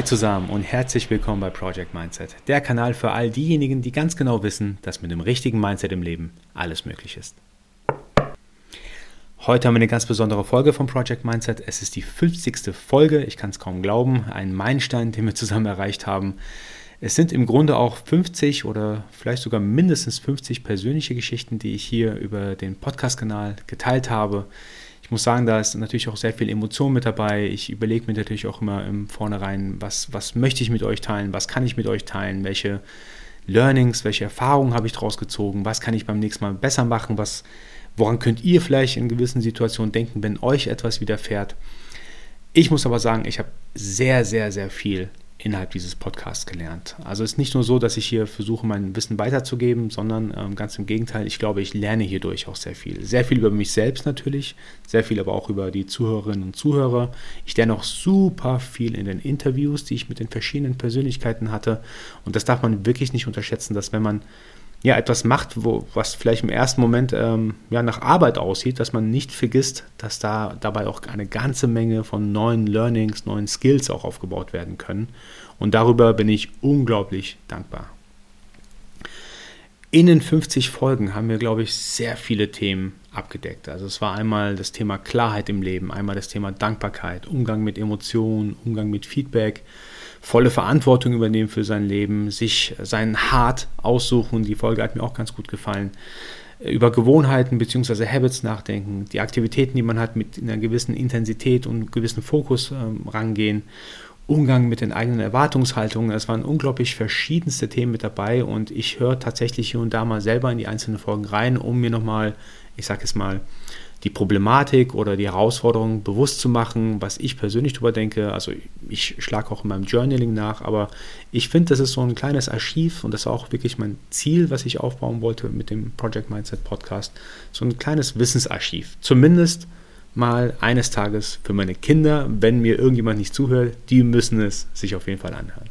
Hi zusammen und herzlich willkommen bei Project Mindset, der Kanal für all diejenigen, die ganz genau wissen, dass mit dem richtigen Mindset im Leben alles möglich ist. Heute haben wir eine ganz besondere Folge von Project Mindset. Es ist die 50. Folge, ich kann es kaum glauben, ein Meilenstein, den wir zusammen erreicht haben. Es sind im Grunde auch 50 oder vielleicht sogar mindestens 50 persönliche Geschichten, die ich hier über den Podcast-Kanal geteilt habe. Ich muss sagen, da ist natürlich auch sehr viel Emotion mit dabei. Ich überlege mir natürlich auch immer im Vornherein, was, was möchte ich mit euch teilen, was kann ich mit euch teilen, welche Learnings, welche Erfahrungen habe ich daraus gezogen, was kann ich beim nächsten Mal besser machen, was, woran könnt ihr vielleicht in gewissen Situationen denken, wenn euch etwas widerfährt. Ich muss aber sagen, ich habe sehr, sehr, sehr viel innerhalb dieses Podcasts gelernt. Also es ist nicht nur so, dass ich hier versuche, mein Wissen weiterzugeben, sondern ähm, ganz im Gegenteil, ich glaube, ich lerne hierdurch auch sehr viel. Sehr viel über mich selbst natürlich, sehr viel aber auch über die Zuhörerinnen und Zuhörer. Ich lerne auch super viel in den Interviews, die ich mit den verschiedenen Persönlichkeiten hatte. Und das darf man wirklich nicht unterschätzen, dass wenn man ja, etwas macht, wo, was vielleicht im ersten Moment ähm, ja, nach Arbeit aussieht, dass man nicht vergisst, dass da dabei auch eine ganze Menge von neuen Learnings, neuen Skills auch aufgebaut werden können. Und darüber bin ich unglaublich dankbar. In den 50 Folgen haben wir, glaube ich, sehr viele Themen abgedeckt. Also es war einmal das Thema Klarheit im Leben, einmal das Thema Dankbarkeit, Umgang mit Emotionen, Umgang mit Feedback, volle Verantwortung übernehmen für sein Leben, sich seinen Hart aussuchen. Die Folge hat mir auch ganz gut gefallen. Über Gewohnheiten bzw. Habits nachdenken, die Aktivitäten, die man hat, mit einer gewissen Intensität und gewissen Fokus ähm, rangehen. Umgang mit den eigenen Erwartungshaltungen. Es waren unglaublich verschiedenste Themen mit dabei und ich höre tatsächlich hier und da mal selber in die einzelnen Folgen rein, um mir nochmal, ich sage es mal, die Problematik oder die Herausforderung bewusst zu machen, was ich persönlich darüber denke. Also ich schlage auch in meinem Journaling nach, aber ich finde, das ist so ein kleines Archiv und das ist auch wirklich mein Ziel, was ich aufbauen wollte mit dem Project Mindset Podcast. So ein kleines Wissensarchiv. Zumindest mal eines Tages für meine Kinder, wenn mir irgendjemand nicht zuhört, die müssen es sich auf jeden Fall anhören.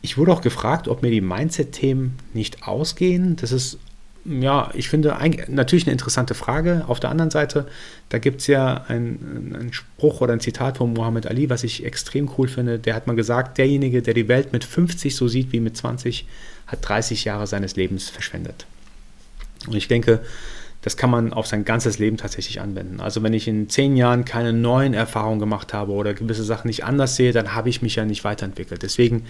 Ich wurde auch gefragt, ob mir die Mindset-Themen nicht ausgehen. Das ist ja, ich finde natürlich eine interessante Frage. Auf der anderen Seite, da gibt es ja einen, Spruch oder ein Zitat von Muhammad Ali, was ich extrem cool finde. Der hat mal gesagt, derjenige, der die Welt mit 50 so sieht wie mit 20, hat 30 Jahre seines Lebens verschwendet. Und ich denke, das kann man auf sein ganzes Leben tatsächlich anwenden. Also wenn ich in zehn Jahren keine neuen Erfahrungen gemacht habe oder gewisse Sachen nicht anders sehe, dann habe ich mich ja nicht weiterentwickelt. Deswegen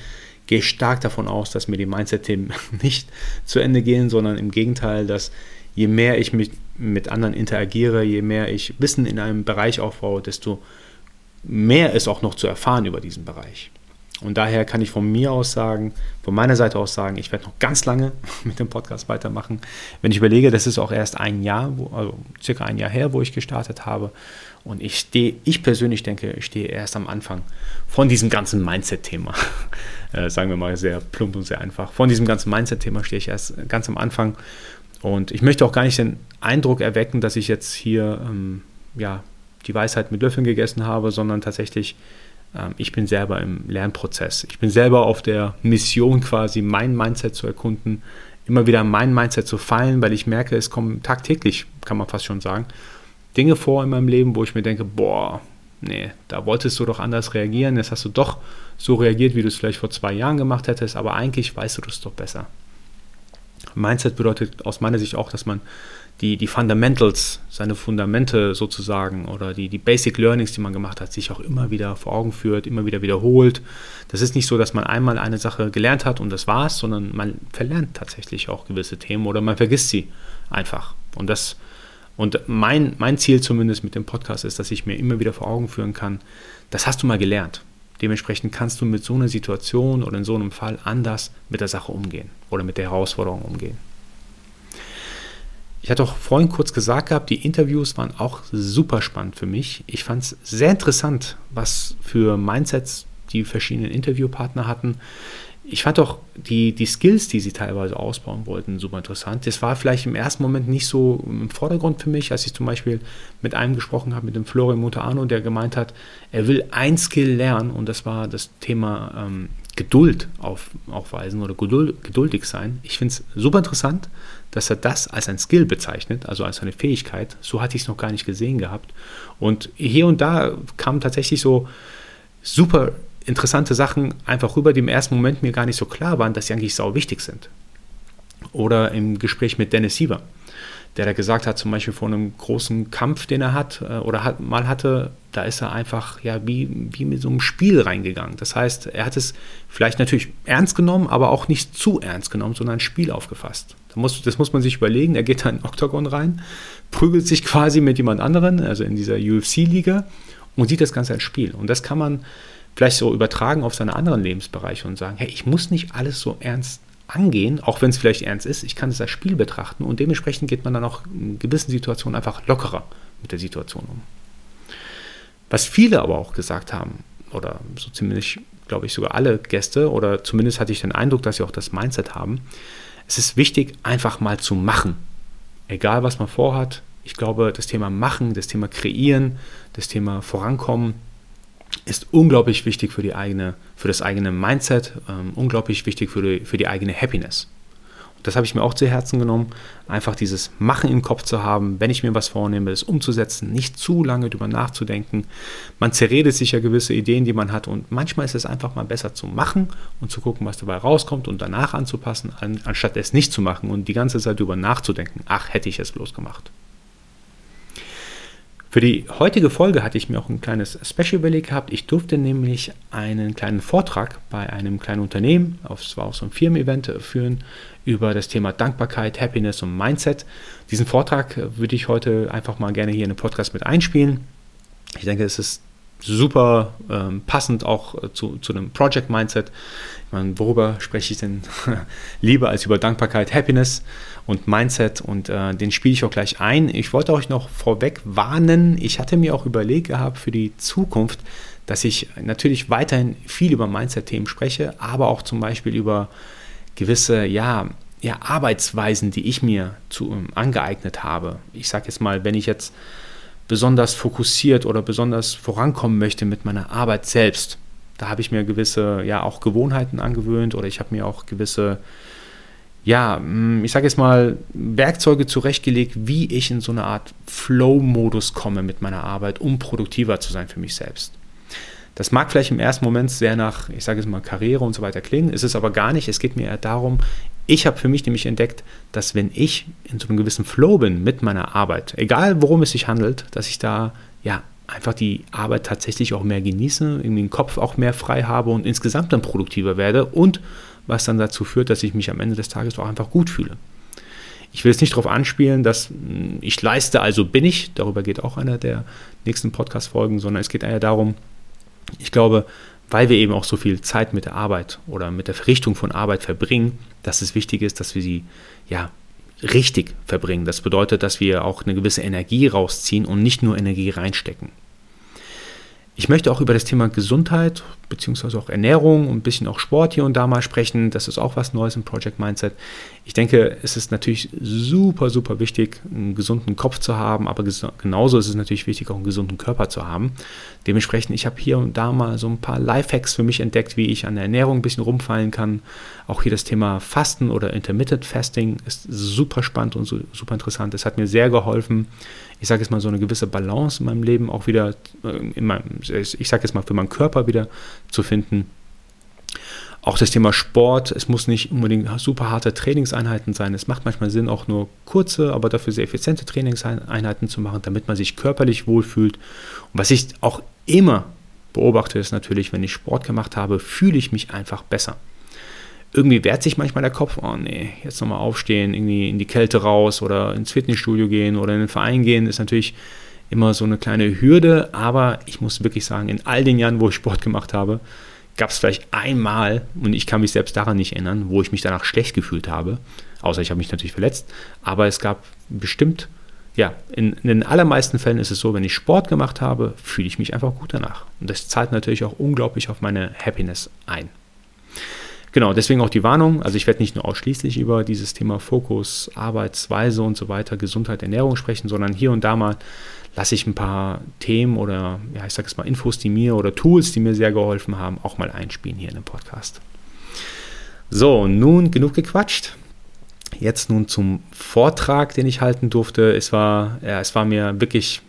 gehe stark davon aus, dass mir die Mindset-Themen nicht zu Ende gehen, sondern im Gegenteil, dass je mehr ich mit, mit anderen interagiere, je mehr ich Wissen in einem Bereich aufbaue, desto mehr ist auch noch zu erfahren über diesen Bereich. Und daher kann ich von mir aus sagen, von meiner Seite aus sagen, ich werde noch ganz lange mit dem Podcast weitermachen. Wenn ich überlege, das ist auch erst ein Jahr, wo, also circa ein Jahr her, wo ich gestartet habe. Und ich stehe, ich persönlich denke, ich stehe erst am Anfang von diesem ganzen Mindset-Thema. Äh, sagen wir mal sehr plump und sehr einfach. Von diesem ganzen Mindset-Thema stehe ich erst ganz am Anfang. Und ich möchte auch gar nicht den Eindruck erwecken, dass ich jetzt hier ähm, ja, die Weisheit mit Löffeln gegessen habe, sondern tatsächlich ähm, ich bin selber im Lernprozess. Ich bin selber auf der Mission quasi, mein Mindset zu erkunden, immer wieder mein Mindset zu fallen, weil ich merke, es kommen tagtäglich, kann man fast schon sagen, Dinge vor in meinem Leben, wo ich mir denke, boah, nee, da wolltest du doch anders reagieren, jetzt hast du doch so reagiert, wie du es vielleicht vor zwei Jahren gemacht hättest, aber eigentlich weißt du das doch besser. Mindset bedeutet aus meiner Sicht auch, dass man die, die Fundamentals, seine Fundamente sozusagen oder die, die Basic Learnings, die man gemacht hat, sich auch immer wieder vor Augen führt, immer wieder wiederholt. Das ist nicht so, dass man einmal eine Sache gelernt hat und das war's, sondern man verlernt tatsächlich auch gewisse Themen oder man vergisst sie einfach. Und das und mein, mein Ziel zumindest mit dem Podcast ist, dass ich mir immer wieder vor Augen führen kann, das hast du mal gelernt. Dementsprechend kannst du mit so einer Situation oder in so einem Fall anders mit der Sache umgehen oder mit der Herausforderung umgehen. Ich hatte auch vorhin kurz gesagt gehabt, die Interviews waren auch super spannend für mich. Ich fand es sehr interessant, was für Mindsets die verschiedenen Interviewpartner hatten. Ich fand auch die, die Skills, die sie teilweise ausbauen wollten, super interessant. Das war vielleicht im ersten Moment nicht so im Vordergrund für mich, als ich zum Beispiel mit einem gesprochen habe, mit dem Florian Montano, der gemeint hat, er will ein Skill lernen und das war das Thema ähm, Geduld auf, aufweisen oder geduld, geduldig sein. Ich finde es super interessant, dass er das als ein Skill bezeichnet, also als eine Fähigkeit. So hatte ich es noch gar nicht gesehen gehabt. Und hier und da kamen tatsächlich so super interessante Sachen einfach rüber, die im ersten Moment mir gar nicht so klar waren, dass sie eigentlich sau wichtig sind. Oder im Gespräch mit Dennis Siever, der da gesagt hat, zum Beispiel vor einem großen Kampf, den er hat äh, oder hat, mal hatte, da ist er einfach ja wie, wie mit so einem Spiel reingegangen. Das heißt, er hat es vielleicht natürlich ernst genommen, aber auch nicht zu ernst genommen, sondern ein Spiel aufgefasst. Das muss, das muss man sich überlegen. Er geht da in den Oktagon rein, prügelt sich quasi mit jemand anderen, also in dieser UFC-Liga, und sieht das Ganze als Spiel. Und das kann man vielleicht so übertragen auf seine anderen Lebensbereiche und sagen, hey, ich muss nicht alles so ernst angehen, auch wenn es vielleicht ernst ist, ich kann es als Spiel betrachten und dementsprechend geht man dann auch in gewissen Situationen einfach lockerer mit der Situation um. Was viele aber auch gesagt haben, oder so ziemlich, glaube ich, sogar alle Gäste, oder zumindest hatte ich den Eindruck, dass sie auch das Mindset haben, es ist wichtig, einfach mal zu machen. Egal, was man vorhat. Ich glaube, das Thema Machen, das Thema Kreieren, das Thema Vorankommen, ist unglaublich wichtig für, die eigene, für das eigene Mindset, ähm, unglaublich wichtig für die, für die eigene Happiness. Und das habe ich mir auch zu Herzen genommen, einfach dieses Machen im Kopf zu haben, wenn ich mir was vornehme, das umzusetzen, nicht zu lange drüber nachzudenken. Man zerredet sich ja gewisse Ideen, die man hat und manchmal ist es einfach mal besser zu machen und zu gucken, was dabei rauskommt und danach anzupassen, anstatt es nicht zu machen und die ganze Zeit drüber nachzudenken, ach, hätte ich es bloß gemacht. Für die heutige Folge hatte ich mir auch ein kleines Special überlegt gehabt. Ich durfte nämlich einen kleinen Vortrag bei einem kleinen Unternehmen, es war auch so ein Firmen-Event, äh, führen über das Thema Dankbarkeit, Happiness und Mindset. Diesen Vortrag äh, würde ich heute einfach mal gerne hier in den Podcast mit einspielen. Ich denke, es ist super ähm, passend auch äh, zu, zu einem Project Mindset. Meine, worüber spreche ich denn lieber als über Dankbarkeit, Happiness und Mindset und äh, den spiele ich auch gleich ein. Ich wollte euch noch vorweg warnen, ich hatte mir auch überlegt gehabt für die Zukunft, dass ich natürlich weiterhin viel über Mindset-Themen spreche, aber auch zum Beispiel über gewisse, ja, ja Arbeitsweisen, die ich mir zu, um, angeeignet habe. Ich sage jetzt mal, wenn ich jetzt besonders fokussiert oder besonders vorankommen möchte mit meiner Arbeit selbst. Da habe ich mir gewisse, ja, auch Gewohnheiten angewöhnt oder ich habe mir auch gewisse, ja, hm, ich sage jetzt mal, Werkzeuge zurechtgelegt, wie ich in so eine Art Flow-Modus komme mit meiner Arbeit, um produktiver zu sein für mich selbst. Das mag vielleicht im ersten Moment sehr nach, ich sage es mal, Karriere und so weiter klingen, ist es aber gar nicht. Es geht mir eher darum, ich habe für mich nämlich entdeckt, dass wenn ich in so einem gewissen Flow bin mit meiner Arbeit, egal worum es sich handelt, dass ich da ja einfach die Arbeit tatsächlich auch mehr genieße, in den Kopf auch mehr frei habe und insgesamt dann produktiver werde und was dann dazu führt, dass ich mich am Ende des Tages auch einfach gut fühle. Ich will jetzt nicht darauf anspielen, dass hm, ich leiste, also bin ich, darüber geht auch einer der nächsten Podcast-Folgen, sondern es geht eher darum, ich glaube, weil wir eben auch so viel Zeit mit der Arbeit oder mit der Verrichtung von Arbeit verbringen, dass es wichtig ist, dass wir sie ja richtig verbringen. Das bedeutet, dass wir auch eine gewisse Energie rausziehen und nicht nur Energie reinstecken. Ich möchte auch über das Thema Gesundheit bzw. auch Ernährung und ein bisschen auch Sport hier und da mal sprechen. Das ist auch was Neues im Project Mindset. Ich denke, es ist natürlich super, super wichtig, einen gesunden Kopf zu haben, aber genauso ist es natürlich wichtig, auch einen gesunden Körper zu haben. Dementsprechend, ich habe hier und da mal so ein paar Lifehacks für mich entdeckt, wie ich an der Ernährung ein bisschen rumfallen kann. Auch hier das Thema Fasten oder Intermittent Fasting ist super spannend und super interessant. Es hat mir sehr geholfen, ich sage jetzt mal, so eine gewisse Balance in meinem Leben auch wieder, äh, in meinem, ich sage jetzt mal, für meinen Körper wieder zu finden. Auch das Thema Sport, es muss nicht unbedingt super harte Trainingseinheiten sein. Es macht manchmal Sinn, auch nur kurze, aber dafür sehr effiziente Trainingseinheiten zu machen, damit man sich körperlich wohlfühlt. Und was ich auch immer beobachte, ist natürlich, wenn ich Sport gemacht habe, fühle ich mich einfach besser irgendwie wehrt sich manchmal der Kopf, oh nee, jetzt nochmal aufstehen, irgendwie in die Kälte raus oder ins Fitnessstudio gehen oder in den Verein gehen, ist natürlich immer so eine kleine Hürde, aber ich muss wirklich sagen, in all den Jahren, wo ich Sport gemacht habe, gab es vielleicht einmal, und ich kann mich selbst daran nicht erinnern, wo ich mich danach schlecht gefühlt habe, außer ich habe mich natürlich verletzt, aber es gab bestimmt, ja, in, in den allermeisten Fällen ist es so, wenn ich Sport gemacht habe, fühle ich mich einfach gut danach. Und das zahlt natürlich auch unglaublich auf meine Happiness ein. Genau, deswegen auch die Warnung. Also ich werde nicht nur ausschließlich über dieses Thema Fokus, Arbeitsweise und so weiter, Gesundheit, Ernährung sprechen, sondern hier und da mal lasse ich ein paar Themen oder ja, ich sage es mal Infos, die mir oder Tools, die mir sehr geholfen haben, auch mal einspielen hier in dem Podcast. So, nun genug gequatscht. Jetzt nun zum Vortrag, den ich halten durfte. Es war, ja, es war mir wirklich,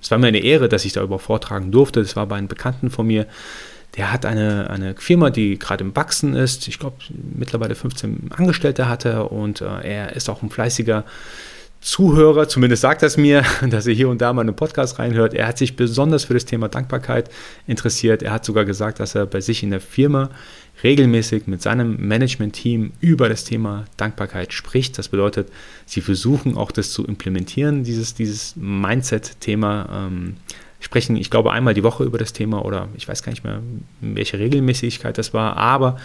es war mir eine Ehre, dass ich darüber vortragen durfte. Es war bei einem Bekannten von mir, der hat eine, eine Firma, die gerade im Wachsen ist. Ich glaube, mittlerweile 15 Angestellte hat er und äh, er ist auch ein fleißiger Zuhörer, zumindest sagt es mir, dass er hier und da mal einen Podcast reinhört. Er hat sich besonders für das Thema Dankbarkeit interessiert. Er hat sogar gesagt, dass er bei sich in der Firma regelmäßig mit seinem Management-Team über das Thema Dankbarkeit spricht. Das bedeutet, sie versuchen auch das zu implementieren, dieses, dieses Mindset-Thema. Ähm, sprechen, ich glaube, einmal die Woche über das Thema oder ich weiß gar nicht mehr, welche Regelmäßigkeit das war, aber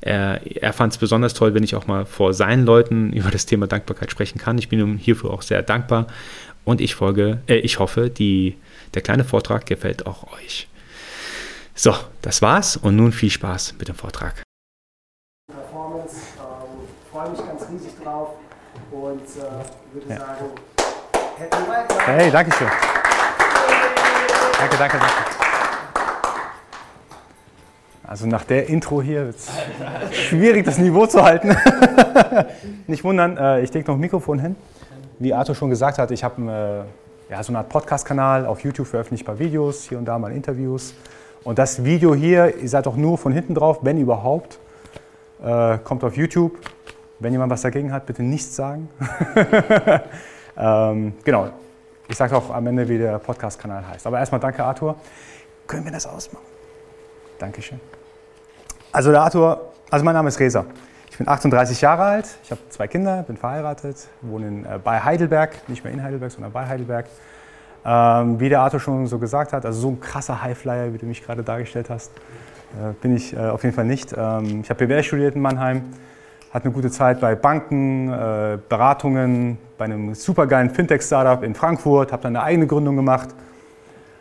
er, er fand es besonders toll, wenn ich auch mal vor seinen Leuten über das Thema Dankbarkeit sprechen kann. Ich bin ihm hierfür auch sehr dankbar und ich folge, äh, ich hoffe, die, der kleine Vortrag gefällt auch euch. So, das war's und nun viel Spaß mit dem Vortrag. Performance, ähm, freue mich ganz riesig drauf und äh, würde ja. sagen. Hey, danke schön. Danke, danke, danke. Also nach der Intro hier wird es schwierig, das Niveau zu halten. Nicht wundern, äh, ich lege noch ein Mikrofon hin. Wie Arthur schon gesagt hat, ich habe äh, ja, so eine Art Podcast-Kanal. Auf YouTube veröffentliche ich ein paar Videos, hier und da mal Interviews. Und das Video hier, ihr seid auch nur von hinten drauf, wenn überhaupt. Äh, kommt auf YouTube. Wenn jemand was dagegen hat, bitte nichts sagen. ähm, genau. Ich sage auch am Ende, wie der Podcast-Kanal heißt. Aber erstmal danke, Arthur. Können wir das ausmachen? Dankeschön. Also der Arthur, also mein Name ist Reza. Ich bin 38 Jahre alt, ich habe zwei Kinder, bin verheiratet, wohne in, äh, bei Heidelberg, nicht mehr in Heidelberg, sondern bei Heidelberg. Ähm, wie der Arthur schon so gesagt hat, also so ein krasser Highflyer, wie du mich gerade dargestellt hast, äh, bin ich äh, auf jeden Fall nicht. Ähm, ich habe BWL studiert in Mannheim, hatte eine gute Zeit bei Banken, äh, Beratungen, bei einem supergeilen Fintech-Startup in Frankfurt, habe dann eine eigene Gründung gemacht,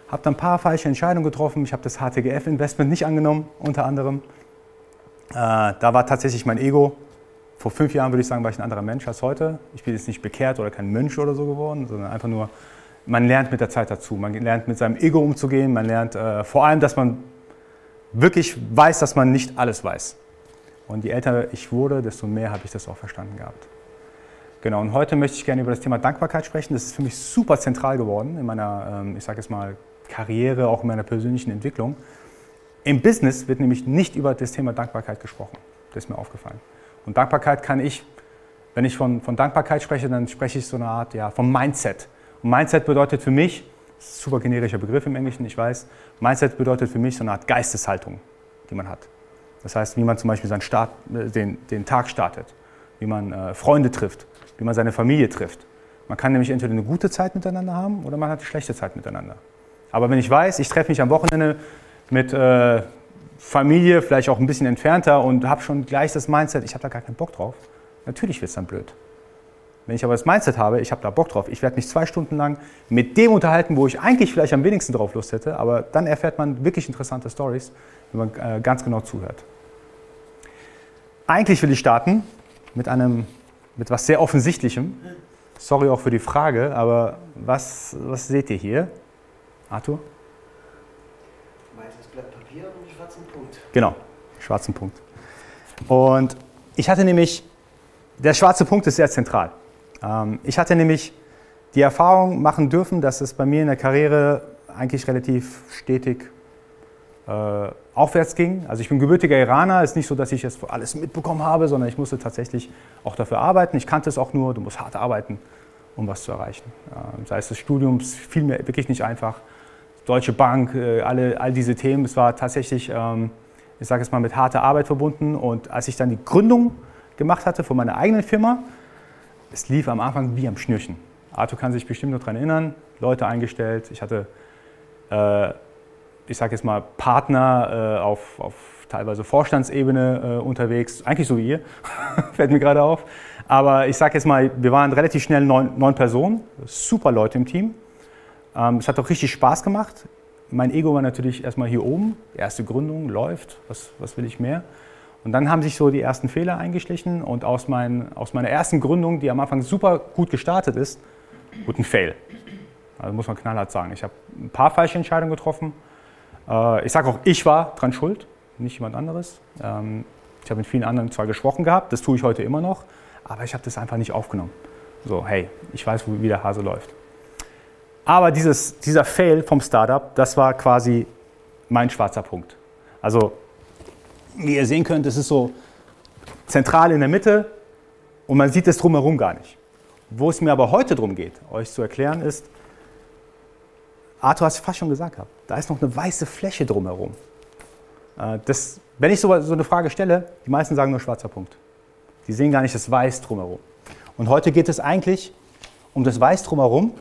habe dann ein paar falsche Entscheidungen getroffen. Ich habe das HTGF-Investment nicht angenommen, unter anderem. Äh, da war tatsächlich mein Ego. Vor fünf Jahren würde ich sagen, war ich ein anderer Mensch als heute. Ich bin jetzt nicht bekehrt oder kein Mönch oder so geworden, sondern einfach nur man lernt mit der Zeit dazu. Man lernt mit seinem Ego umzugehen. Man lernt äh, vor allem, dass man wirklich weiß, dass man nicht alles weiß. Und je älter ich wurde, desto mehr habe ich das auch verstanden gehabt. Genau, und heute möchte ich gerne über das Thema Dankbarkeit sprechen. Das ist für mich super zentral geworden in meiner, ähm, ich sage jetzt mal, Karriere, auch in meiner persönlichen Entwicklung. Im Business wird nämlich nicht über das Thema Dankbarkeit gesprochen. Das ist mir aufgefallen. Und Dankbarkeit kann ich, wenn ich von, von Dankbarkeit spreche, dann spreche ich so eine Art ja, vom Mindset. Und Mindset bedeutet für mich, super generischer Begriff im Englischen, ich weiß, Mindset bedeutet für mich so eine Art Geisteshaltung, die man hat. Das heißt, wie man zum Beispiel seinen Start, äh, den, den Tag startet, wie man äh, Freunde trifft, wie man seine Familie trifft. Man kann nämlich entweder eine gute Zeit miteinander haben oder man hat eine schlechte Zeit miteinander. Aber wenn ich weiß, ich treffe mich am Wochenende mit äh, Familie, vielleicht auch ein bisschen entfernter und habe schon gleich das Mindset, ich habe da gar keinen Bock drauf, natürlich wird es dann blöd. Wenn ich aber das Mindset habe, ich habe da Bock drauf, ich werde mich zwei Stunden lang mit dem unterhalten, wo ich eigentlich vielleicht am wenigsten drauf Lust hätte, aber dann erfährt man wirklich interessante Stories, wenn man äh, ganz genau zuhört. Eigentlich will ich starten mit einem, mit was sehr Offensichtlichem. Sorry auch für die Frage, aber was, was seht ihr hier? Arthur? Weißes Blatt Papier und einen schwarzen Punkt. Genau, schwarzen Punkt. Und ich hatte nämlich, der schwarze Punkt ist sehr zentral. Ähm, ich hatte nämlich die Erfahrung machen dürfen, dass es bei mir in der Karriere eigentlich relativ stetig äh, aufwärts ging. Also ich bin gebürtiger Iraner, ist nicht so, dass ich jetzt alles mitbekommen habe, sondern ich musste tatsächlich auch dafür arbeiten. Ich kannte es auch nur, du musst hart arbeiten, um was zu erreichen. Ähm, sei es des Studiums, fiel mir wirklich nicht einfach. Deutsche Bank, äh, alle, all diese Themen, es war tatsächlich, ähm, ich sage es mal, mit harter Arbeit verbunden. Und als ich dann die Gründung gemacht hatte von meiner eigenen Firma, es lief am Anfang wie am Schnürchen. Arthur kann sich bestimmt noch daran erinnern, Leute eingestellt. Ich hatte, äh, ich sage jetzt mal, Partner äh, auf, auf, teilweise Vorstandsebene äh, unterwegs, eigentlich so wie ihr, fällt mir gerade auf. Aber ich sage jetzt mal, wir waren relativ schnell neun, neun Personen, super Leute im Team. Ähm, es hat auch richtig Spaß gemacht. Mein Ego war natürlich erstmal hier oben, erste Gründung läuft, was, was will ich mehr? Und dann haben sich so die ersten Fehler eingeschlichen und aus, mein, aus meiner ersten Gründung, die am Anfang super gut gestartet ist, wurde ein Fail. Also muss man knallhart sagen. Ich habe ein paar falsche Entscheidungen getroffen. Äh, ich sage auch, ich war dran schuld, nicht jemand anderes. Ähm, ich habe mit vielen anderen zwar gesprochen gehabt, das tue ich heute immer noch, aber ich habe das einfach nicht aufgenommen. So, hey, ich weiß, wie der Hase läuft. Aber dieses, dieser Fail vom Startup, das war quasi mein schwarzer Punkt. Also, wie ihr sehen könnt, es ist so zentral in der Mitte und man sieht es drumherum gar nicht. Wo es mir aber heute darum geht, euch zu erklären, ist, Arthur hat es fast schon gesagt, da ist noch eine weiße Fläche drumherum. Äh, das, wenn ich so, so eine Frage stelle, die meisten sagen nur schwarzer Punkt. Die sehen gar nicht das Weiß drumherum. Und heute geht es eigentlich um das Weiß drumherum.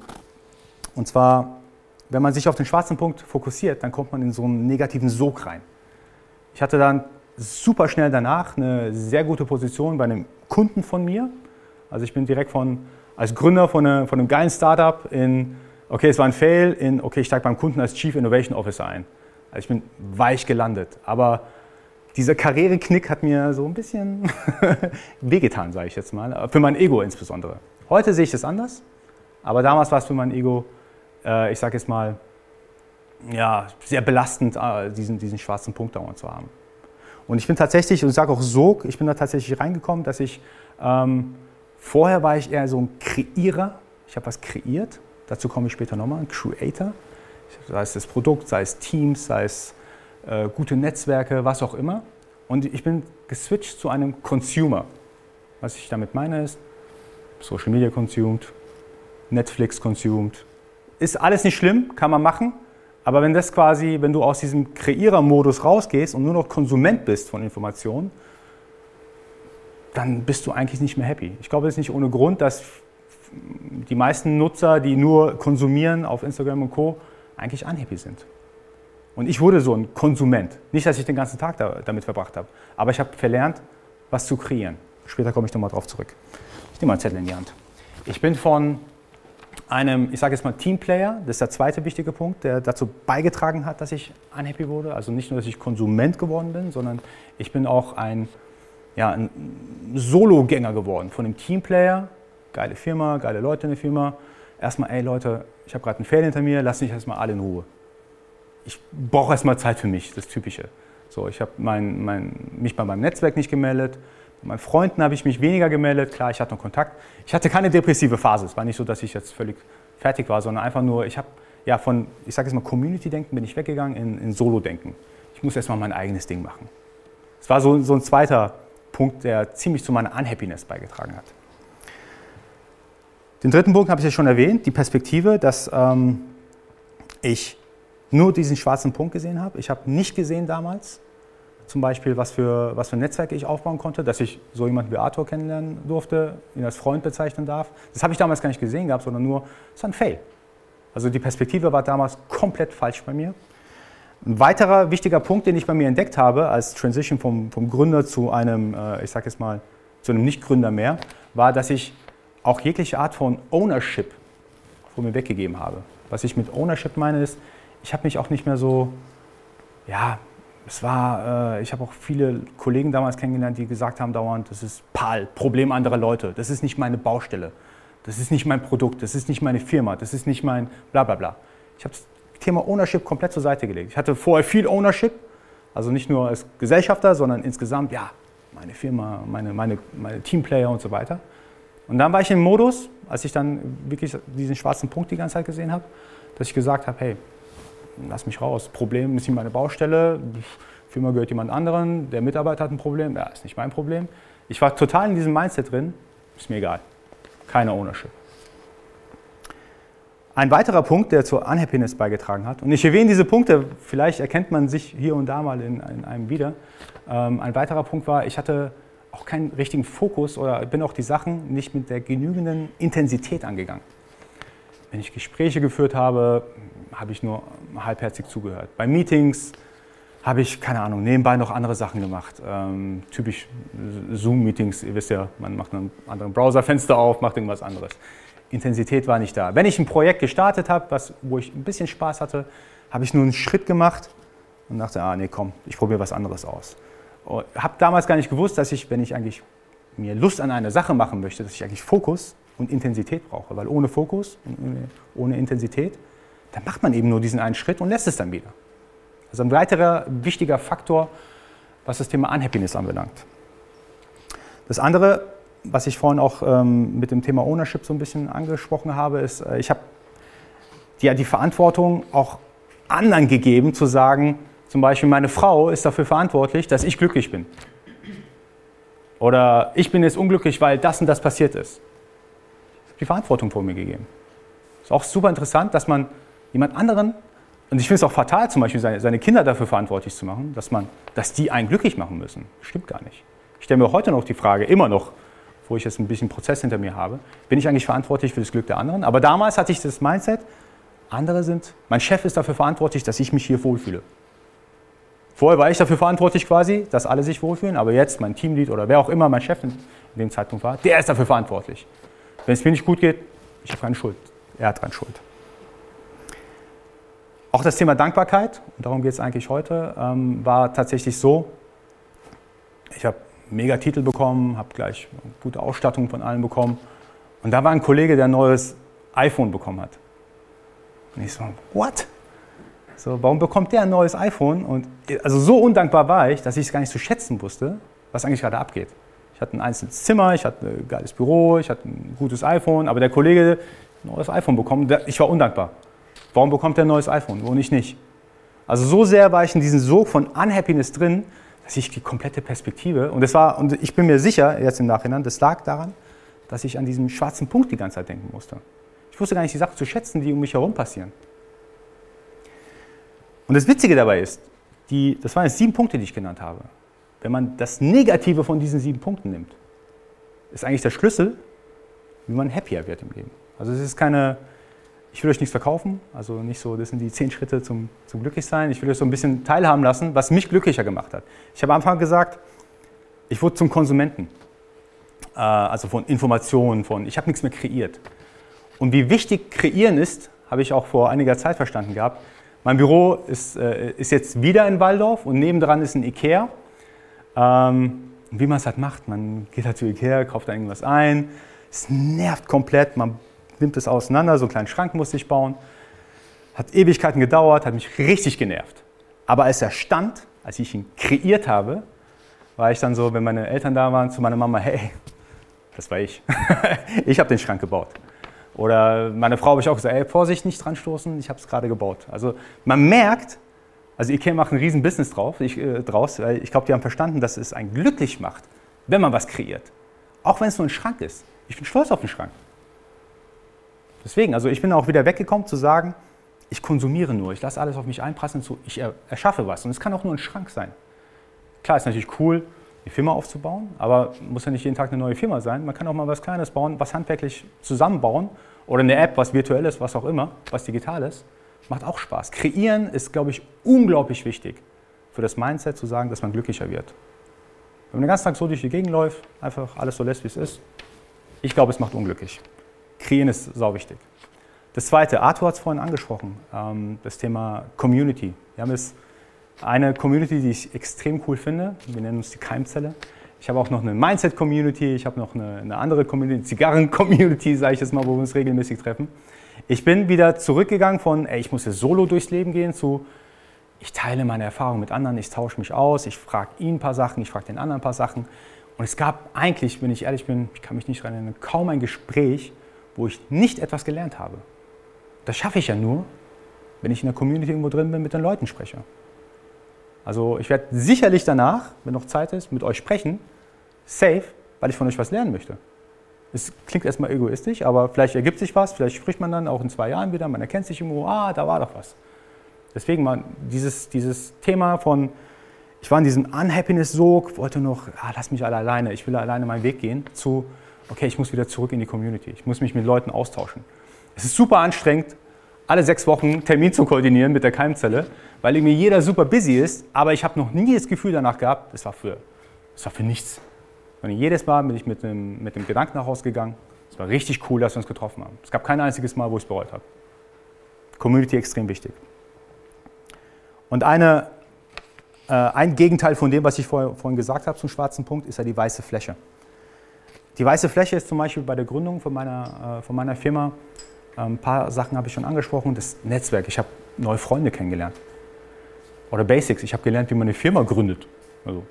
Und zwar, wenn man sich auf den schwarzen Punkt fokussiert, dann kommt man in so einen negativen Sog rein. Ich hatte dann super schnell danach eine sehr gute Position bei einem Kunden von mir. Also ich bin direkt von, als Gründer von, eine, von einem geilen Startup in, okay, es war ein Fail, in, okay, ich steige beim Kunden als Chief Innovation Officer ein. Also ich bin weich gelandet. Aber dieser Karriereknick hat mir so ein bisschen wehgetan, sage ich jetzt mal, für mein Ego insbesondere. Heute sehe ich das anders, aber damals war es für mein Ego, äh, ich sage jetzt mal, ja, sehr belastend, äh, diesen, diesen schwarzen Punkt dauernd zu haben. Und ich bin tatsächlich, und ich sage auch so, ich bin da tatsächlich reingekommen, dass ich, ähm, vorher war ich eher so ein Kreierer, ich habe was kreiert, dazu komme ich später nochmal, ein Creator, sei es das Produkt, sei es Teams, sei es äh, gute Netzwerke, was auch immer. Und ich bin geswitcht zu einem Consumer. Was ich damit meine ist, Social Media consumed, Netflix consumed. Ist alles nicht schlimm, kann man machen. Aber wenn das quasi, wenn du aus diesem Kreierer-Modus rausgehst und nur noch Konsument bist von Informationen, dann bist du eigentlich nicht mehr happy. Ich glaube, es ist nicht ohne Grund, dass die meisten Nutzer, die nur konsumieren auf Instagram und Co., eigentlich unhappy sind. Und ich wurde so ein Konsument. Nicht, dass ich den ganzen Tag da, damit verbracht habe, aber ich habe verlernt, was zu kreieren. Später komme ich nochmal drauf zurück. Ich nehme mal einen Zettel in die Hand. Ich bin von einem, ich sage jetzt mal Teamplayer, das ist der zweite wichtige Punkt, der dazu beigetragen hat, dass ich unhappy wurde. Also nicht nur, dass ich Konsument geworden bin, sondern ich bin auch ein, ja, ein Solo-Gänger geworden. Von einem Teamplayer, geile Firma, geile Leute in der Firma. Erstmal, ey Leute, ich habe gerade einen Fail hinter mir, lasst mich erstmal alle in Ruhe ich brauche erstmal Zeit für mich, das Typische. So, ich habe mein, mein, mich bei meinem Netzwerk nicht gemeldet, bei meinen Freunden habe ich mich weniger gemeldet. Klar, ich hatte noch Kontakt. Ich hatte keine depressive Phase. Es war nicht so, dass ich jetzt völlig fertig war, sondern einfach nur, ich habe ja von, ich sage jetzt mal Community-Denken, bin ich weggegangen in, in Solo-Denken. Ich muss erstmal mein eigenes Ding machen. Es war so, so ein zweiter Punkt, der ziemlich zu meiner Unhappiness beigetragen hat. Den dritten Punkt habe ich ja schon erwähnt, die Perspektive, dass ähm, ich nur diesen schwarzen Punkt gesehen habe. Ich habe nicht gesehen damals, zum Beispiel, was für, was für Netzwerke ich aufbauen konnte, dass ich so jemanden wie Arthur kennenlernen durfte, ihn als Freund bezeichnen darf. Das habe ich damals gar nicht gesehen gehabt, sondern nur, es war ein Fail. Also die Perspektive war damals komplett falsch bei mir. Ein weiterer wichtiger Punkt, den ich bei mir entdeckt habe, als Transition vom, vom Gründer zu einem, äh, ich sage jetzt mal, zu einem Nicht-Gründer mehr, war, dass ich auch jegliche Art von Ownership von mir weggegeben habe. Was ich mit Ownership meine, ist, ich habe mich auch nicht mehr so, ja, es war, äh, ich habe auch viele Kollegen damals kennengelernt, die gesagt haben dauernd, das ist PAL, Problem anderer Leute, das ist nicht meine Baustelle, das ist nicht mein Produkt, das ist nicht meine Firma, das ist nicht mein bla bla bla. Ich habe das Thema Ownership komplett zur Seite gelegt. Ich hatte vorher viel Ownership, also nicht nur als Gesellschafter, sondern insgesamt, ja, meine Firma, meine, meine, meine Teamplayer und so weiter. Und dann war ich im Modus, als ich dann wirklich diesen schwarzen Punkt die ganze Zeit gesehen habe, dass ich gesagt habe, hey, lass mich raus. Problem ist nicht meine Baustelle, Firma gehört jemand anderen, der Mitarbeiter hat ein Problem, ja, ist nicht mein Problem. Ich war total in diesem Mindset drin, ist mir egal. Keine Ownership. Ein weiterer Punkt, der zur Unhappiness beigetragen hat, und ich erwähne diese Punkte, vielleicht erkennt man sich hier und da mal in, in einem wieder. Ähm, ein weiterer Punkt war, ich hatte auch keinen richtigen Fokus oder bin auch die Sachen nicht mit der genügenden Intensität angegangen. Wenn ich Gespräche geführt habe, habe ich nur halbherzig zugehört. Bei Meetings habe ich, keine Ahnung, nebenbei noch andere Sachen gemacht. Ähm, typisch Zoom-Meetings, ihr wisst ja, man macht ein anderes Browserfenster auf, macht irgendwas anderes. Intensität war nicht da. Wenn ich ein Projekt gestartet habe, wo ich ein bisschen Spaß hatte, habe ich nur einen Schritt gemacht und dachte, ah nee, komm, ich probiere was anderes aus. Habe damals gar nicht gewusst, dass ich, wenn ich eigentlich mir Lust an einer Sache machen möchte, dass ich eigentlich Fokus und Intensität brauche. Weil ohne Fokus ohne Intensität dann macht man eben nur diesen einen Schritt und lässt es dann wieder. Also ein weiterer wichtiger Faktor, was das Thema Unhappiness anbelangt. Das andere, was ich vorhin auch ähm, mit dem Thema Ownership so ein bisschen angesprochen habe, ist, äh, ich habe die, die Verantwortung auch anderen gegeben, zu sagen, zum Beispiel meine Frau ist dafür verantwortlich, dass ich glücklich bin. Oder ich bin jetzt unglücklich, weil das und das passiert ist. Ich habe die Verantwortung vor mir gegeben. Ist auch super interessant, dass man jemand anderen, und ich finde es auch fatal, zum Beispiel seine, seine, Kinder dafür verantwortlich zu machen, dass, man, dass die einen glücklich machen müssen. Stimmt gar nicht. Ich stelle mir heute noch die Frage, immer noch, wo ich jetzt ein bisschen Prozess hinter mir habe, bin ich eigentlich verantwortlich für das Glück der anderen? Aber damals hatte ich das Mindset, andere sind, mein Chef ist dafür verantwortlich, dass ich mich hier wohlfühle. Vorher war ich dafür verantwortlich quasi, dass alle sich wohlfühlen, aber jetzt mein Teamlead oder wer auch immer mein Chef in dem Zeitpunkt war, der ist dafür verantwortlich. Wenn es mir nicht gut geht, ich habe keine Schuld. Er hat dran Schuld. Auch das Thema Dankbarkeit, und darum geht es eigentlich heute, ähm, war tatsächlich so, ich habe mega Titel bekommen, habe gleich gute Ausstattung von allen bekommen. Und da war ein Kollege, der ein neues iPhone bekommen hat. Und ich so, what? So, warum bekommt der ein neues iPhone? Und also so undankbar war ich, dass ich es gar nicht zu schätzen wusste, was eigentlich gerade abgeht. Ich hatte ein einzelnes Zimmer, ich hatte ein geiles Büro, ich hatte ein gutes iPhone, aber der Kollege hat ein neues iPhone bekommen. Ich war undankbar. Warum bekommt er ein neues iPhone? Wo nicht nicht? Also so sehr war ich in diesem Sog von Unhappiness drin, dass ich die komplette Perspektive, und das war, und ich bin mir sicher, jetzt im Nachhinein, das lag daran, dass ich an diesen schwarzen Punkt die ganze Zeit denken musste. Ich wusste gar nicht die Sachen zu schätzen, die um mich herum passieren. Und das Witzige dabei ist, die, das waren jetzt sieben Punkte, die ich genannt habe. Wenn man das Negative von diesen sieben Punkten nimmt, ist eigentlich der Schlüssel, wie man happier wird im Leben. Also es ist keine, ich will euch nichts verkaufen, also nicht so, das sind die zehn Schritte zum, zum Glücklichsein. Ich will euch so ein bisschen teilhaben lassen, was mich glücklicher gemacht hat. Ich habe am Anfang gesagt, ich wurde zum Konsumenten, äh, also von Informationen, von, ich habe nichts mehr kreiert. Und wie wichtig kreieren ist, habe ich auch vor einiger Zeit verstanden gehabt. Mein Büro ist, äh, ist jetzt wieder in Waldorf und nebendran ist ein Ikea. Ähm, wie man es halt macht, man geht halt zu Ikea, kauft da irgendwas ein. Es nervt komplett, man nimmt es auseinander, so einen kleinen Schrank musste ich bauen. Hat Ewigkeiten gedauert, hat mich richtig genervt. Aber als er stand, als ich ihn kreiert habe, war ich dann so, wenn meine Eltern da waren, zu meiner Mama, hey, das war ich. ich habe den Schrank gebaut. Oder meine Frau habe ich auch gesagt, ey, Vorsicht, nicht dran stoßen, ich habe es gerade gebaut. Also man merkt, also Ikea macht ein riesen Business drauf, ich, äh, draus, weil ich glaube, die haben verstanden, dass es einen glücklich macht, wenn man was kreiert. Auch wenn es nur ein Schrank ist. Ich bin stolz auf den Schrank. Deswegen, also ich bin auch wieder weggekommen zu sagen, ich konsumiere nur, ich lasse alles auf mich einprasseln, ich erschaffe was. Und es kann auch nur ein Schrank sein. Klar, ist natürlich cool, die Firma aufzubauen, aber muss ja nicht jeden Tag eine neue Firma sein. Man kann auch mal was Kleines bauen, was handwerklich zusammenbauen oder eine App, was virtuelles, was auch immer, was digitales. Macht auch Spaß. Kreieren ist, glaube ich, unglaublich wichtig für das Mindset zu sagen, dass man glücklicher wird. Wenn man den ganzen Tag so durch die Gegend läuft, einfach alles so lässt, wie es ist, ich glaube, es macht unglücklich. Kreieren ist sau wichtig. Das zweite, Arthur hat es vorhin angesprochen, ähm, das Thema Community. Wir haben es eine Community, die ich extrem cool finde. Wir nennen uns die Keimzelle. Ich habe auch noch eine Mindset-Community, ich habe noch eine, eine andere Community, Zigarren-Community, sage ich jetzt mal, wo wir uns regelmäßig treffen. Ich bin wieder zurückgegangen von, ey, ich muss jetzt solo durchs Leben gehen, zu, ich teile meine Erfahrungen mit anderen, ich tausche mich aus, ich frage ihn ein paar Sachen, ich frage den anderen ein paar Sachen. Und es gab eigentlich, wenn ich ehrlich bin, ich kann mich nicht daran erinnern, kaum ein Gespräch, wo ich nicht etwas gelernt habe. Das schaffe ich ja nur, wenn ich in der Community irgendwo drin bin, mit den Leuten spreche. Also ich werde sicherlich danach, wenn noch Zeit ist, mit euch sprechen, safe, weil ich von euch was lernen möchte. Es klingt erstmal egoistisch, aber vielleicht ergibt sich was, vielleicht spricht man dann auch in zwei Jahren wieder, man erkennt sich irgendwo, ah, da war doch was. Deswegen mal dieses, dieses Thema von, ich war in diesem Unhappiness-Sog, wollte noch, ah, lass mich alle alleine, ich will alleine meinen Weg gehen, zu, okay, ich muss wieder zurück in die Community, ich muss mich mit Leuten austauschen. Es ist super anstrengend, alle sechs Wochen Termin zu koordinieren mit der Keimzelle, weil irgendwie jeder super busy ist, aber ich habe noch nie das Gefühl danach gehabt, es war für, war für nichts. Und jedes Mal bin ich mit dem, mit dem Gedanken nach Hause gegangen, es war richtig cool, dass wir uns getroffen haben. Es gab kein einziges Mal, wo ich es bereut habe. Community extrem wichtig. Und eine, äh, ein Gegenteil von dem, was ich vorher, vorhin gesagt habe zum schwarzen Punkt, ist ja die weiße Fläche. Die weiße Fläche ist zum Beispiel bei der Gründung von meiner, äh, von meiner Firma ein paar Sachen habe ich schon angesprochen. Das Netzwerk. Ich habe neue Freunde kennengelernt. Oder Basics. Ich habe gelernt, wie man eine Firma gründet. Also,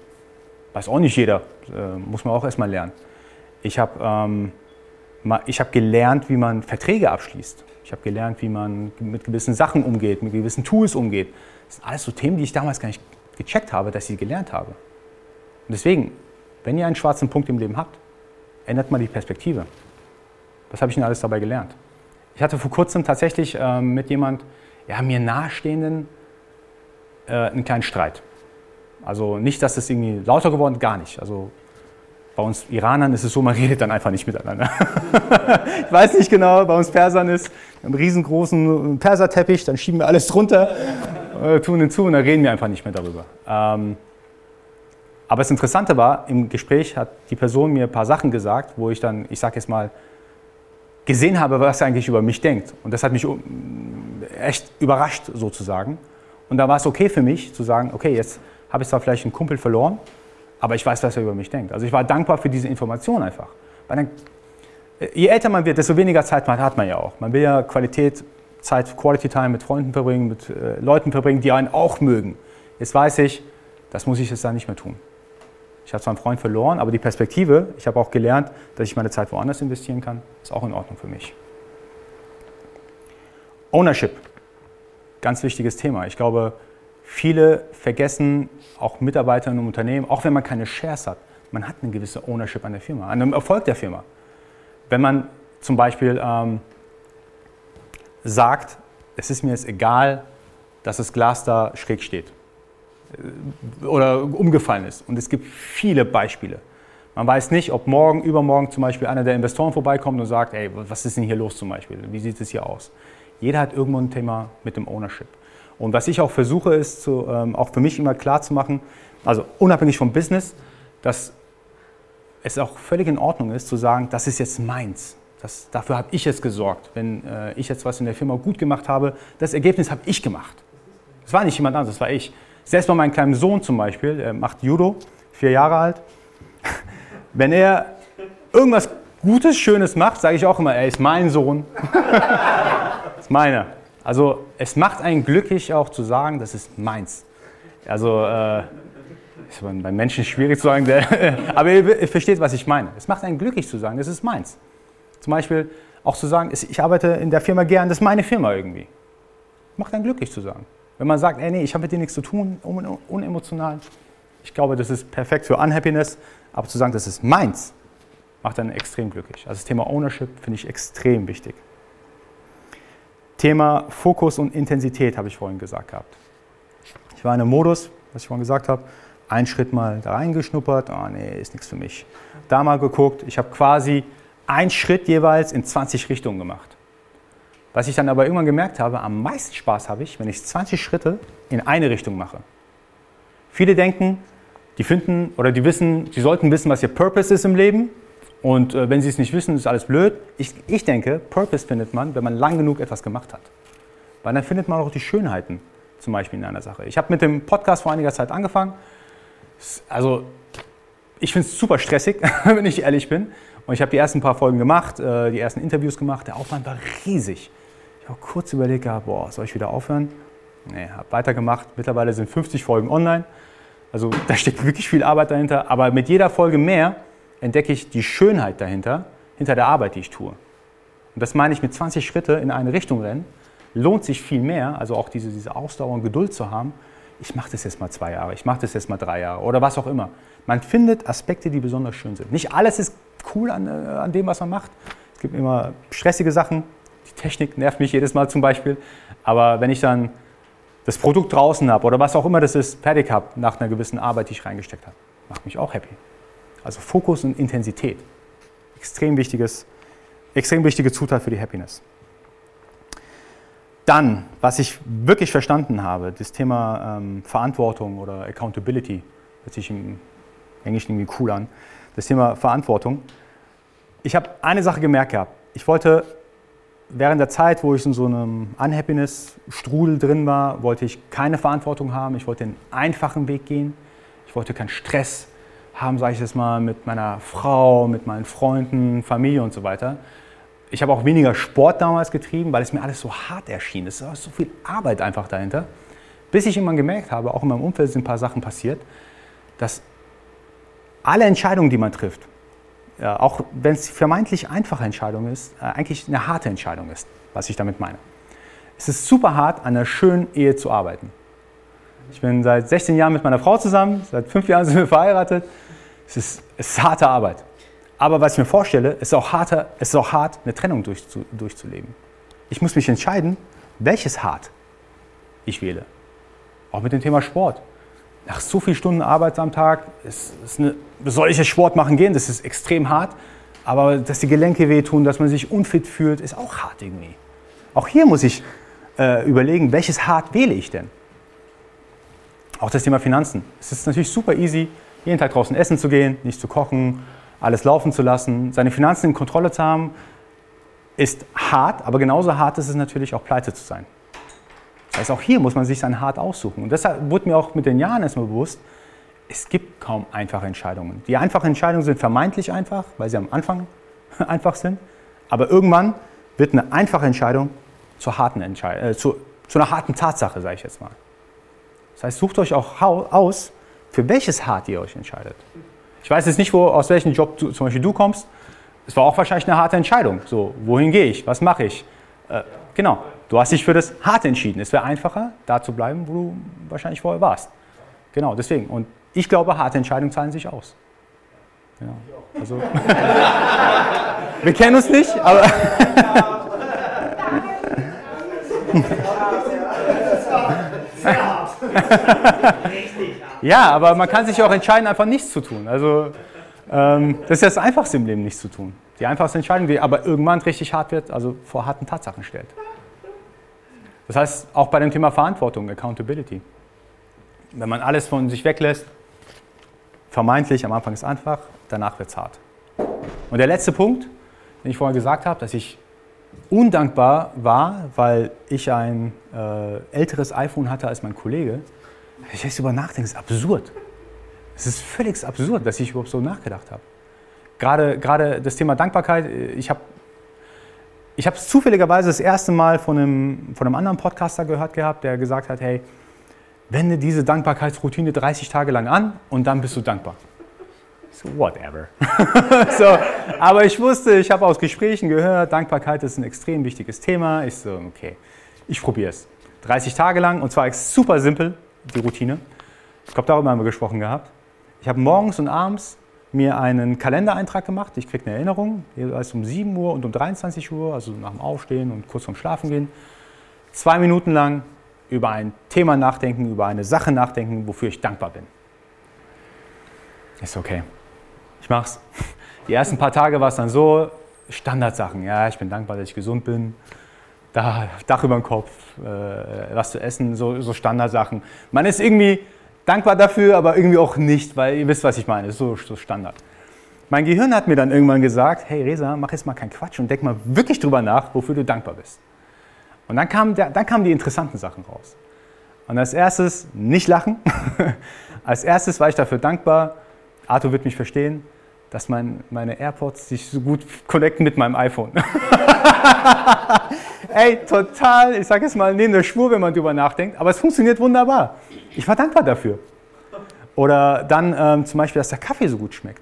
weiß auch nicht jeder. Äh, muss man auch erstmal lernen. Ich habe ähm, habe gelernt, wie man Verträge abschließt. Ich habe gelernt, wie man mit gewissen Sachen umgeht, mit gewissen Tools umgeht. Das sind alles so Themen, die ich damals gar nicht gecheckt habe, dass ich sie gelernt habe. Und deswegen, wenn ihr einen schwarzen Punkt im Leben habt, ändert mal die Perspektive. Was habe ich denn alles dabei gelernt? Ich hatte vor kurzem tatsächlich äh, mit jemand, ja, mir nahestehenden, äh, einen kleinen Streit. Also nicht, dass es irgendwie lauter geworden, gar nicht. Also bei uns Iranern ist es so, man redet dann einfach nicht miteinander. ich weiß nicht genau, bei uns Persern ist einen riesengroßen Perserteppich, dann schieben wir alles drunter, äh, tun hinzu und dann reden wir einfach nicht mehr darüber. Ähm, aber das Interessante war, im Gespräch hat die Person mir ein paar Sachen gesagt, wo ich dann, ich sage jetzt mal, gesehen habe, was er eigentlich über mich denkt. Und das hat mich echt überrascht sozusagen. Und da war es okay für mich zu sagen, okay, jetzt habe ich zwar vielleicht einen Kumpel verloren, aber ich weiß, was er über mich denkt. Also ich war dankbar für diese Information einfach. Dann, äh, je älter man wird, desto weniger Zeit hat man ja auch. Man will ja Qualität, Zeit, Quality Time mit Freunden verbringen, mit äh, Leuten verbringen, die einen auch mögen. Jetzt weiß ich, das muss ich jetzt dann nicht mehr tun. Ich habe zwar einen Freund verloren, aber die Perspektive, ich habe auch gelernt, dass ich meine Zeit woanders investieren kann, ist auch in Ordnung für mich. Ownership, ganz wichtiges Thema. Ich glaube, Viele vergessen, auch Mitarbeiter in einem Unternehmen, auch wenn man keine Shares hat, man hat eine gewisse Ownership an der Firma, an dem Erfolg der Firma. Wenn man zum Beispiel ähm, sagt, es ist mir jetzt egal, dass das Glas da schräg steht oder umgefallen ist. Und es gibt viele Beispiele. Man weiß nicht, ob morgen, übermorgen zum Beispiel einer der Investoren vorbeikommt und sagt, ey, was ist denn hier los zum Beispiel? Wie sieht es hier aus? Jeder hat irgendwo ein Thema mit dem Ownership. Und was ich auch versuche, ist zu, ähm, auch für mich immer klar zu machen, also unabhängig vom Business, dass es auch völlig in Ordnung ist zu sagen, das ist jetzt meins. Das, dafür habe ich jetzt gesorgt. Wenn äh, ich jetzt was in der Firma gut gemacht habe, das Ergebnis habe ich gemacht. Das war nicht jemand anderes, das war ich. Selbst bei meinem kleinen Sohn zum Beispiel, der macht Judo, vier Jahre alt. Wenn er irgendwas Gutes, Schönes macht, sage ich auch immer, er ist mein Sohn. das ist meiner. Also es macht einen glücklich auch zu sagen, das ist meins. Also äh, ist bei Menschen schwierig zu sagen, der, aber ihr, ihr, versteht, was ich meine. Es macht einen glücklich zu sagen, das ist meins. Zum Beispiel auch zu sagen, ich arbeite in der Firma gern, das ist meine Firma irgendwie. Macht einen glücklich zu sagen. Wenn man sagt, ey, nee, ich habe mit dir nichts zu tun, unemotional. Ich glaube, das ist perfekt für Unhappiness, aber zu sagen, das ist meins, macht einen extrem glücklich. Also das Thema Ownership finde ich extrem wichtig. Thema Fokus und Intensität habe ich vorhin gesagt gehabt. Ich war in einem Modus, was ich vorhin gesagt habe, einen Schritt mal da reingeschnuppert, oh nee, ist nichts für mich. Da mal geguckt, ich habe quasi einen Schritt jeweils in 20 Richtungen gemacht. Was ich dann aber irgendwann gemerkt habe, am meisten Spaß habe ich, wenn ich 20 Schritte in eine Richtung mache. Viele denken, die finden oder die wissen, sie sollten wissen, was ihr Purpose ist im Leben und äh, wenn Sie es nicht wissen, ist alles blöd. Ich, ich denke, Purpose findet man, wenn man lang genug etwas gemacht hat. Weil dann findet man auch die Schönheiten, zum Beispiel in einer Sache. Ich habe mit dem Podcast vor einiger Zeit angefangen. Also, ich finde es super stressig, wenn ich ehrlich bin. Und ich habe die ersten paar Folgen gemacht, äh, die ersten Interviews gemacht. Der Aufwand war riesig. Ich habe kurz überlegt, boah, soll ich wieder aufhören? Nee, habe weitergemacht. Mittlerweile sind 50 Folgen online. Also da steckt wirklich viel Arbeit dahinter. Aber mit jeder Folge mehr entdecke ich die Schönheit dahinter, hinter der Arbeit, die ich tue. Und das meine ich mit 20 Schritte in eine Richtung rennen, lohnt sich viel mehr, also auch diese, diese Ausdauer und Geduld zu haben. Ich mache das jetzt mal zwei Jahre, ich mache das jetzt mal drei Jahre oder was auch immer. Man findet Aspekte, die besonders schön sind. Nicht alles ist cool an, äh, an dem, was man macht. Es gibt immer stressige Sachen. Die Technik nervt mich jedes Mal zum Beispiel. Aber wenn ich dann das Produkt draußen habe oder was auch immer das ist, fertig habe nach einer gewissen Arbeit, die ich reingesteckt habe, macht mich auch happy. Also Fokus und Intensität. Extrem, wichtiges, extrem wichtige Zutat für die Happiness. Dann, was ich wirklich verstanden habe, das Thema ähm, Verantwortung oder Accountability, hört sich im Englischen irgendwie cool an, das Thema Verantwortung. Ich habe eine Sache gemerkt gehabt. Ich wollte während der Zeit, wo ich in so einem Unhappiness-Strudel drin war, wollte ich keine Verantwortung haben. Ich wollte den einfachen Weg gehen. Ich wollte keinen Stress haben, sage ich jetzt mal, mit meiner Frau, mit meinen Freunden, Familie und so weiter. Ich habe auch weniger Sport damals getrieben, weil es mir alles so hart erschien. Es war so viel Arbeit einfach dahinter. Bis ich immer gemerkt habe, auch in meinem Umfeld sind ein paar Sachen passiert, dass alle Entscheidungen, die man trifft, auch wenn es vermeintlich einfache Entscheidung ist, äh, eigentlich eine harte Entscheidung ist, was ich damit meine. Es ist super hart, an einer schönen Ehe zu arbeiten. Ich bin seit 16 Jahren mit meiner Frau zusammen, seit fünf Jahren sind wir verheiratet. Es ist, es ist harte Arbeit. Aber was ich mir vorstelle, ist auch, harter, es ist auch hart, eine Trennung durchzu, durchzuleben. Ich muss mich entscheiden, welches hart ich wähle. Auch mit dem Thema Sport. Nach so vielen Stunden Arbeit am Tag ist, ist eine, soll ich jetzt Sport machen gehen? Das ist extrem hart. Aber dass die Gelenke wehtun, dass man sich unfit fühlt, ist auch hart irgendwie. Auch hier muss ich äh, überlegen, welches hart wähle ich denn? Auch das Thema Finanzen. Es ist natürlich super easy, jeden Tag draußen essen zu gehen, nicht zu kochen, alles laufen zu lassen, seine Finanzen in Kontrolle zu haben, ist hart, aber genauso hart ist es natürlich auch pleite zu sein. Das heißt, auch hier muss man sich sein Hart aussuchen. Und deshalb wurde mir auch mit den Jahren erstmal bewusst, es gibt kaum einfache Entscheidungen. Die einfachen Entscheidungen sind vermeintlich einfach, weil sie am Anfang einfach sind. Aber irgendwann wird eine einfache Entscheidung zur harten Entscheidung, äh, zu, zu einer harten Tatsache, sage ich jetzt mal. Das heißt, sucht euch auch aus, für welches Hart ihr euch entscheidet. Ich weiß jetzt nicht, wo, aus welchem Job du, zum Beispiel du kommst. Es war auch wahrscheinlich eine harte Entscheidung. So, wohin gehe ich? Was mache ich? Äh, genau. Du hast dich für das hart entschieden. Es wäre einfacher, da zu bleiben, wo du wahrscheinlich vorher warst. Genau, deswegen. Und ich glaube, harte Entscheidungen zahlen sich aus. Genau. Also, wir kennen uns nicht, aber. ja, aber man kann sich auch entscheiden, einfach nichts zu tun. Also, ähm, das ist das Einfachste im Leben, nichts zu tun. Die einfachste Entscheidung, die aber irgendwann richtig hart wird, also vor harten Tatsachen stellt. Das heißt, auch bei dem Thema Verantwortung, Accountability. Wenn man alles von sich weglässt, vermeintlich am Anfang ist es einfach, danach wird es hart. Und der letzte Punkt, den ich vorher gesagt habe, dass ich undankbar war, weil ich ein äh, älteres iPhone hatte als mein Kollege. Ich jetzt über nachdenke, ist absurd. Es ist völlig absurd, dass ich überhaupt so nachgedacht habe. Gerade, gerade das Thema Dankbarkeit, ich habe ich habe es zufälligerweise das erste Mal von einem, von einem anderen Podcaster gehört gehabt, der gesagt hat, hey, wende diese Dankbarkeitsroutine 30 Tage lang an und dann bist du dankbar. So, whatever. so, aber ich wusste, ich habe aus Gesprächen gehört, Dankbarkeit ist ein extrem wichtiges Thema. Ich so, okay, ich probiere es. 30 Tage lang und zwar super simpel, die Routine. Ich glaube, darüber haben wir gesprochen gehabt. Ich habe morgens und abends mir einen Kalendereintrag gemacht. Ich kriege eine Erinnerung, jeweils um 7 Uhr und um 23 Uhr, also nach dem Aufstehen und kurz vorm Schlafen gehen. Zwei Minuten lang über ein Thema nachdenken, über eine Sache nachdenken, wofür ich dankbar bin. Ist okay. Ich mach's. Die ersten paar Tage war es dann so, Standardsachen. Ja, ich bin dankbar, dass ich gesund bin. Da, Dach über dem Kopf, äh, was zu essen, so, so Standardsachen. Man ist irgendwie dankbar dafür, aber irgendwie auch nicht, weil ihr wisst, was ich meine. So, so Standard. Mein Gehirn hat mir dann irgendwann gesagt, hey Resa, mach jetzt mal keinen Quatsch und denk mal wirklich drüber nach, wofür du dankbar bist. Und dann, kam der, dann kamen die interessanten Sachen raus. Und als erstes nicht lachen. als erstes war ich dafür dankbar, Arthur wird mich verstehen, dass mein, meine AirPods sich so gut connecten mit meinem iPhone. Ey, total, ich sage jetzt mal, neben der Spur, wenn man drüber nachdenkt, aber es funktioniert wunderbar. Ich war dankbar dafür. Oder dann ähm, zum Beispiel, dass der Kaffee so gut schmeckt.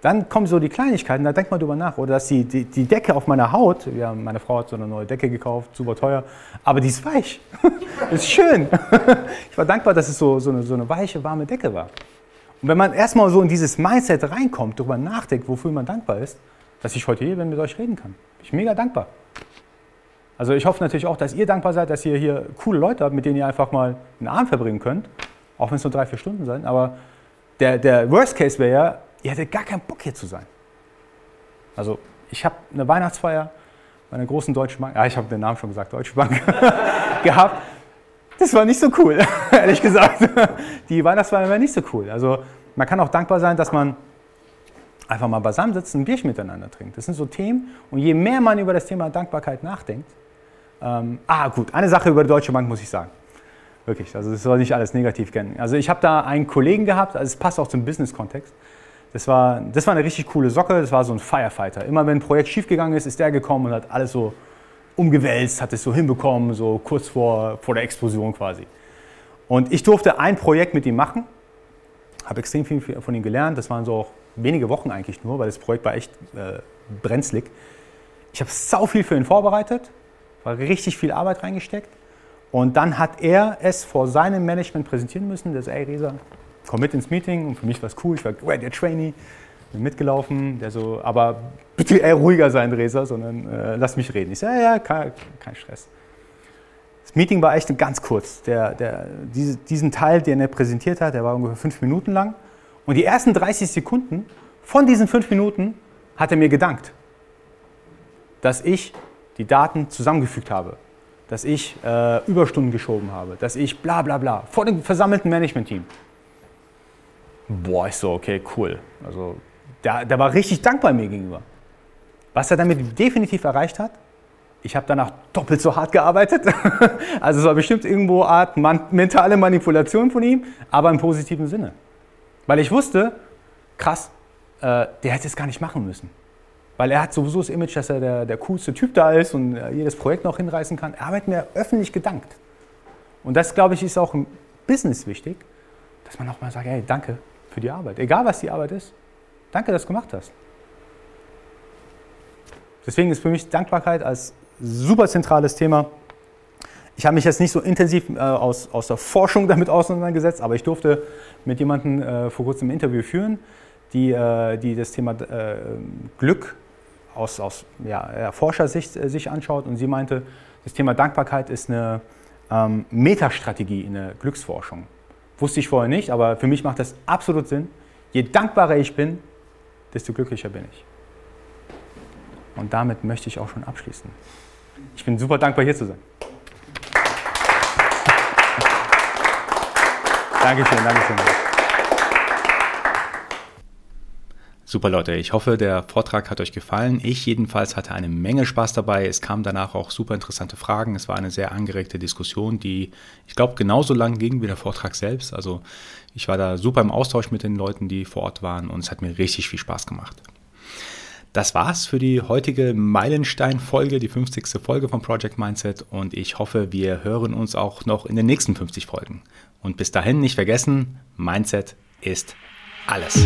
Dann kommen so die Kleinigkeiten, da denkt man drüber nach. Oder dass die, die, die Decke auf meiner Haut, ja, meine Frau hat so eine neue Decke gekauft, super teuer, aber die ist weich. ist schön. ich war dankbar, dass es so, so, eine, so eine weiche, warme Decke war. Und wenn man erstmal so in dieses Mindset reinkommt, darüber nachdenkt, wofür man dankbar ist, dass ich heute hier bin, mit euch reden kann. Bin ich mega dankbar. Also ich hoffe natürlich auch, dass ihr dankbar seid, dass ihr hier coole Leute habt, mit denen ihr einfach mal einen Abend verbringen könnt. Auch wenn es nur drei, vier Stunden sind. Aber der, der Worst Case wäre ja, ihr hättet gar keinen Bock hier zu sein. Also ich habe eine Weihnachtsfeier bei einer großen deutschen Bank, ja, ich habe den Namen schon gesagt, Deutsche Bank, gehabt. Das war nicht so cool, ehrlich gesagt. Die Weihnachtsfeier war nicht so cool. Also man kann auch dankbar sein, dass man einfach mal beisammen sitzt ein Bierchen miteinander trinkt. Das sind so Themen. Und je mehr man über das Thema Dankbarkeit nachdenkt, ähm, ah, gut, eine Sache über die Deutsche Bank muss ich sagen. Wirklich, also das soll nicht alles negativ kennen. Also ich habe da einen Kollegen gehabt, also es passt auch zum Business-Kontext. Das war, das war eine richtig coole Socke, das war so ein Firefighter. Immer wenn ein Projekt schiefgegangen ist, ist der gekommen und hat alles so umgewälzt, hat es so hinbekommen, so kurz vor, vor der Explosion quasi. Und ich durfte ein Projekt mit ihm machen habe extrem viel von ihm gelernt. Das waren so auch wenige Wochen eigentlich nur, weil das Projekt war echt äh, brenzlig. Ich habe sau viel für ihn vorbereitet, war richtig viel Arbeit reingesteckt. Und dann hat er es vor seinem Management präsentieren müssen. So, ey Resa, komm mit ins Meeting. Und für mich war es cool. Ich war der Trainee, bin mitgelaufen. Der so, aber bitte eher ruhiger sein, Resa, sondern äh, lass mich reden. Ich so, ja, ja, kein, kein Stress. Das Meeting war echt ganz kurz. Der, der, diese, diesen Teil, den er präsentiert hat, der war ungefähr fünf Minuten lang. Und die ersten 30 Sekunden von diesen fünf Minuten hat er mir gedankt, dass ich die Daten zusammengefügt habe, dass ich äh, Überstunden geschoben habe, dass ich bla bla bla vor dem versammelten Management-Team. Boah, ich so, okay, cool. Also der, der war richtig dankbar mir gegenüber. Was er damit definitiv erreicht hat, ich habe danach doppelt so hart gearbeitet. also es war bestimmt irgendwo eine Art man mentale Manipulation von ihm, aber im positiven Sinne. Weil ich wusste, krass, äh, der hätte es gar nicht machen müssen. Weil er hat sowieso das Image, dass er der, der coolste Typ da ist und jedes Projekt noch hinreißen kann. Er hat mir öffentlich gedankt. Und das, glaube ich, ist auch im Business wichtig, dass man auch mal sagt, hey, danke für die Arbeit. Egal, was die Arbeit ist. Danke, dass du gemacht hast. Deswegen ist für mich Dankbarkeit als super zentrales Thema. Ich habe mich jetzt nicht so intensiv äh, aus, aus der Forschung damit auseinandergesetzt, aber ich durfte mit jemandem äh, vor kurzem ein Interview führen, die, äh, die das Thema äh, Glück aus, aus ja, Forschersicht äh, sich anschaut und sie meinte, das Thema Dankbarkeit ist eine ähm, Metastrategie in der Glücksforschung. Wusste ich vorher nicht, aber für mich macht das absolut Sinn. Je dankbarer ich bin, desto glücklicher bin ich. Und damit möchte ich auch schon abschließen. Ich bin super dankbar, hier zu sein. Dankeschön, Dankeschön. Super Leute, ich hoffe, der Vortrag hat euch gefallen. Ich jedenfalls hatte eine Menge Spaß dabei. Es kamen danach auch super interessante Fragen. Es war eine sehr angeregte Diskussion, die ich glaube genauso lang ging wie der Vortrag selbst. Also ich war da super im Austausch mit den Leuten, die vor Ort waren und es hat mir richtig viel Spaß gemacht. Das war's für die heutige Meilenstein-Folge, die 50. Folge von Project Mindset und ich hoffe, wir hören uns auch noch in den nächsten 50 Folgen. Und bis dahin nicht vergessen, Mindset ist alles.